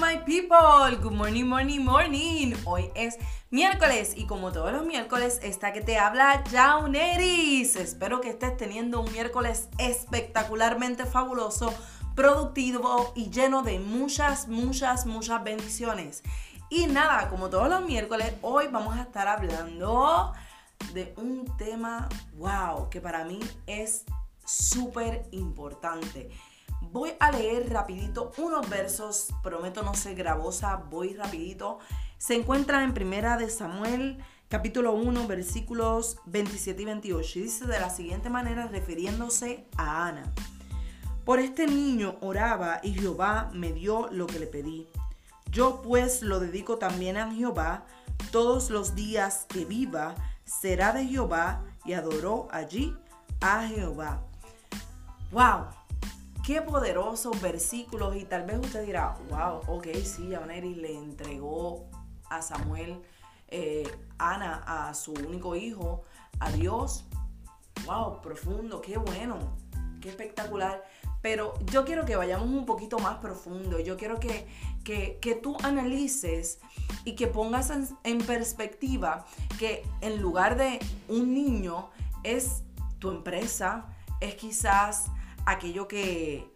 my people. Good morning, morning, morning. Hoy es miércoles y como todos los miércoles está que te habla Jauneris. Espero que estés teniendo un miércoles espectacularmente fabuloso, productivo y lleno de muchas, muchas, muchas bendiciones. Y nada, como todos los miércoles, hoy vamos a estar hablando de un tema, wow, que para mí es súper importante. Voy a leer rapidito unos versos, prometo no ser gravosa, voy rapidito. Se encuentra en Primera de Samuel, capítulo 1, versículos 27 y 28. Y dice de la siguiente manera, refiriéndose a Ana. Por este niño oraba y Jehová me dio lo que le pedí. Yo pues lo dedico también a Jehová. Todos los días que viva será de Jehová y adoró allí a Jehová. ¡Wow! Qué poderosos versículos y tal vez usted dirá, wow, ok, sí, Javaneri le entregó a Samuel, eh, Ana, a su único hijo, a Dios. Wow, profundo, qué bueno, qué espectacular. Pero yo quiero que vayamos un poquito más profundo. Yo quiero que, que, tú analices y que pongas en perspectiva que en lugar de un niño es tu empresa, es quizás aquello que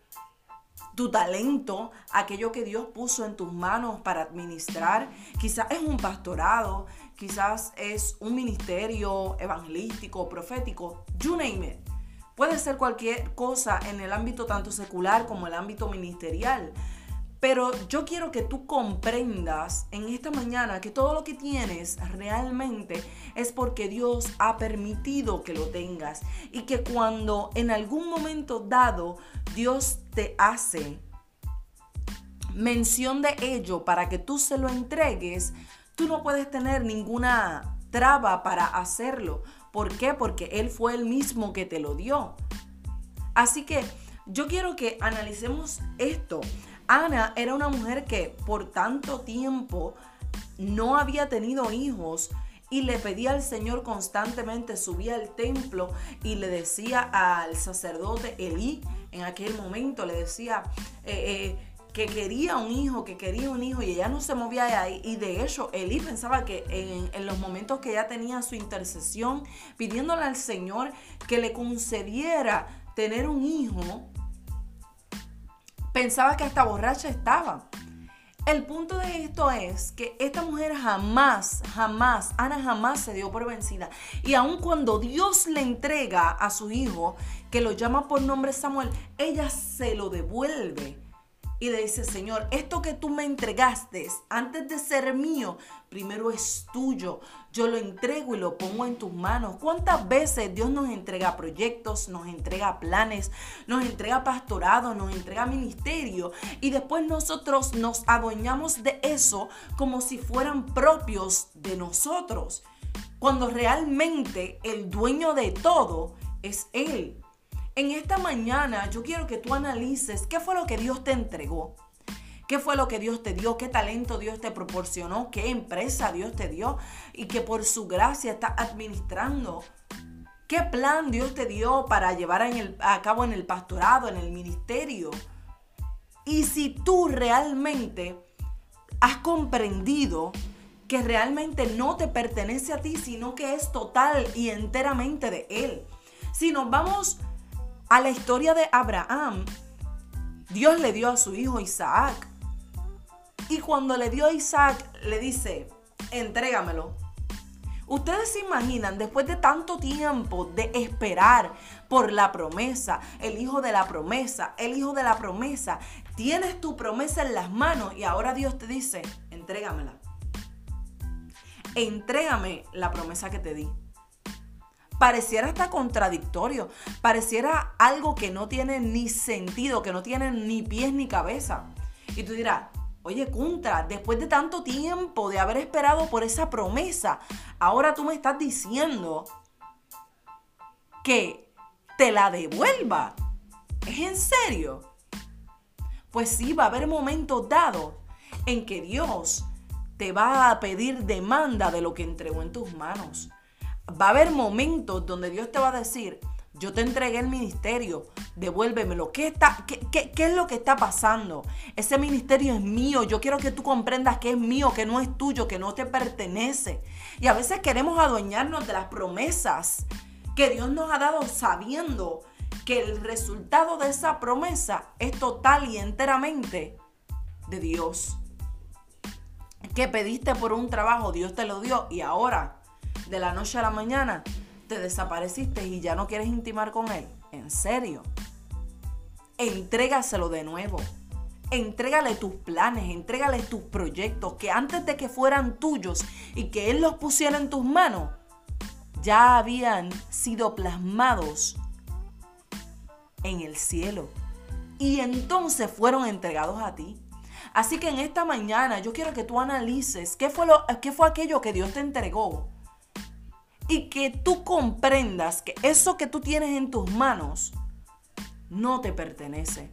tu talento, aquello que Dios puso en tus manos para administrar. Quizás es un pastorado, quizás es un ministerio evangelístico, profético, you name it. Puede ser cualquier cosa en el ámbito tanto secular como el ámbito ministerial. Pero yo quiero que tú comprendas en esta mañana que todo lo que tienes realmente es porque Dios ha permitido que lo tengas. Y que cuando en algún momento dado Dios te hace mención de ello para que tú se lo entregues, tú no puedes tener ninguna traba para hacerlo. ¿Por qué? Porque Él fue el mismo que te lo dio. Así que yo quiero que analicemos esto. Ana era una mujer que por tanto tiempo no había tenido hijos y le pedía al Señor constantemente, subía al templo y le decía al sacerdote Elí, en aquel momento le decía eh, eh, que quería un hijo, que quería un hijo y ella no se movía de ahí. Y de hecho, Elí pensaba que en, en los momentos que ella tenía su intercesión, pidiéndole al Señor que le concediera tener un hijo, pensaba que hasta borracha estaba. El punto de esto es que esta mujer jamás, jamás, Ana jamás se dio por vencida. Y aun cuando Dios le entrega a su hijo, que lo llama por nombre Samuel, ella se lo devuelve y le dice, Señor, esto que tú me entregaste antes de ser mío, primero es tuyo. Yo lo entrego y lo pongo en tus manos. ¿Cuántas veces Dios nos entrega proyectos, nos entrega planes, nos entrega pastorado, nos entrega ministerio y después nosotros nos adueñamos de eso como si fueran propios de nosotros? Cuando realmente el dueño de todo es Él. En esta mañana yo quiero que tú analices qué fue lo que Dios te entregó. ¿Qué fue lo que Dios te dio? ¿Qué talento Dios te proporcionó? ¿Qué empresa Dios te dio? Y que por su gracia está administrando. ¿Qué plan Dios te dio para llevar a cabo en el pastorado, en el ministerio? Y si tú realmente has comprendido que realmente no te pertenece a ti, sino que es total y enteramente de Él. Si nos vamos a la historia de Abraham, Dios le dio a su hijo Isaac. Y cuando le dio a Isaac, le dice, entrégamelo. Ustedes se imaginan, después de tanto tiempo de esperar por la promesa, el hijo de la promesa, el hijo de la promesa, tienes tu promesa en las manos y ahora Dios te dice, entrégamela. Entrégame la promesa que te di pareciera hasta contradictorio, pareciera algo que no tiene ni sentido, que no tiene ni pies ni cabeza. Y tú dirás, oye, Kunta, después de tanto tiempo de haber esperado por esa promesa, ahora tú me estás diciendo que te la devuelva. ¿Es en serio? Pues sí, va a haber momentos dados en que Dios te va a pedir demanda de lo que entregó en tus manos va a haber momentos donde Dios te va a decir, Yo te entregué el ministerio, devuélvemelo. ¿Qué, está, qué, qué, es lo que está pasando? Ese ministerio es mío. Yo quiero que tú comprendas que es mío, que no es tuyo, que no te pertenece. Y a veces queremos adueñarnos de las promesas que Dios nos ha dado sabiendo que el resultado de esa promesa es total y enteramente de Dios. Que pediste por un trabajo, Dios te lo dio y ahora, de la noche a la mañana, te desapareciste y ya no quieres intimar con Él. ¿En serio? Entrégaselo de nuevo. Entrégale tus planes, entrégale tus proyectos que antes de que fueran tuyos y que Él los pusiera en tus manos, ya habían sido plasmados en el cielo. Y entonces fueron entregados a ti. Así que en esta mañana yo quiero que tú analices qué fue, lo, qué fue aquello que Dios te entregó. Y que tú comprendas que eso que tú tienes en tus manos no te pertenece.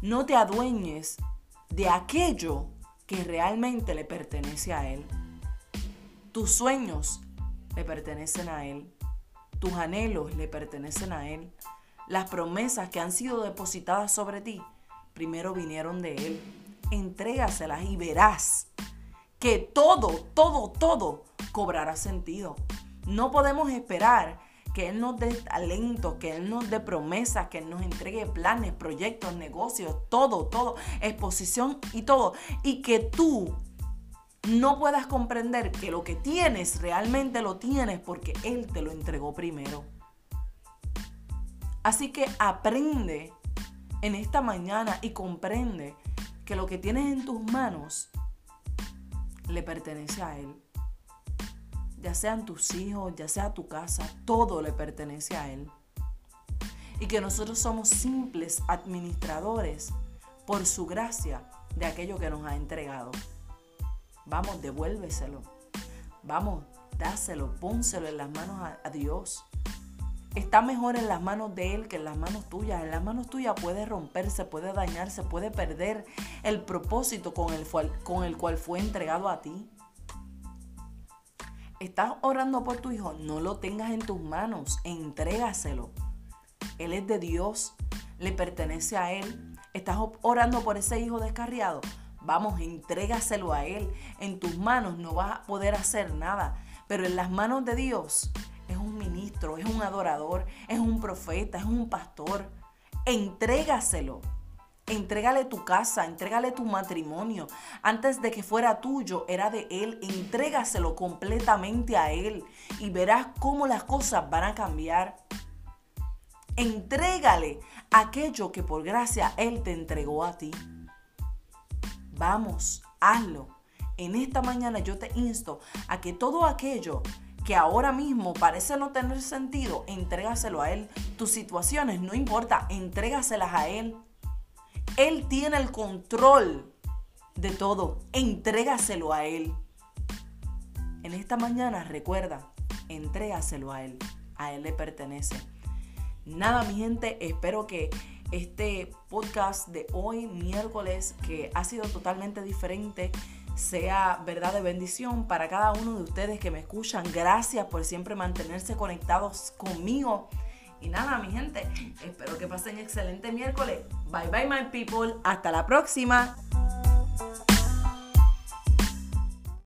No te adueñes de aquello que realmente le pertenece a Él. Tus sueños le pertenecen a Él. Tus anhelos le pertenecen a Él. Las promesas que han sido depositadas sobre ti primero vinieron de Él. Entrégaselas y verás que todo, todo, todo cobrará sentido. No podemos esperar que Él nos dé talentos, que Él nos dé promesas, que Él nos entregue planes, proyectos, negocios, todo, todo, exposición y todo. Y que tú no puedas comprender que lo que tienes realmente lo tienes porque Él te lo entregó primero. Así que aprende en esta mañana y comprende que lo que tienes en tus manos le pertenece a Él. Ya sean tus hijos, ya sea tu casa, todo le pertenece a Él. Y que nosotros somos simples administradores por su gracia de aquello que nos ha entregado. Vamos, devuélveselo. Vamos, dáselo, pónselo en las manos a, Dios está mejor en las manos de Él que en las manos tuyas. En las manos tuyas puede romperse, puede dañarse, puede perder el propósito con el, con el cual fue entregado a ti. Estás orando por tu hijo, no lo tengas en tus manos, entrégaselo. Él es de Dios, le pertenece a Él. Estás orando por ese hijo descarriado. Vamos, entrégaselo a Él. En tus manos no vas a poder hacer nada, pero en las manos de Dios es un ministro, es un adorador, es un profeta, es un pastor. Entrégaselo. Entrégale tu casa, entrégale tu matrimonio. Antes de que fuera tuyo, era de Él. Entrégaselo completamente a Él y verás cómo las cosas van a cambiar. Entrégale aquello que por gracia Él te entregó a ti. Vamos, hazlo. En esta mañana yo te insto a que todo aquello que ahora mismo parece no tener sentido, entrégaselo a Él. Tus situaciones, no importa, entrégaselas a Él. Él tiene el control de todo. Entrégaselo a Él. En esta mañana recuerda, entrégaselo a Él. A Él le pertenece. Nada, mi gente, espero que este podcast de hoy, miércoles, que ha sido totalmente diferente, sea verdad de bendición para cada uno de ustedes que me escuchan. Gracias por siempre mantenerse conectados conmigo. Y nada, mi gente, espero que pasen excelente miércoles. Bye bye, my people. Hasta la próxima.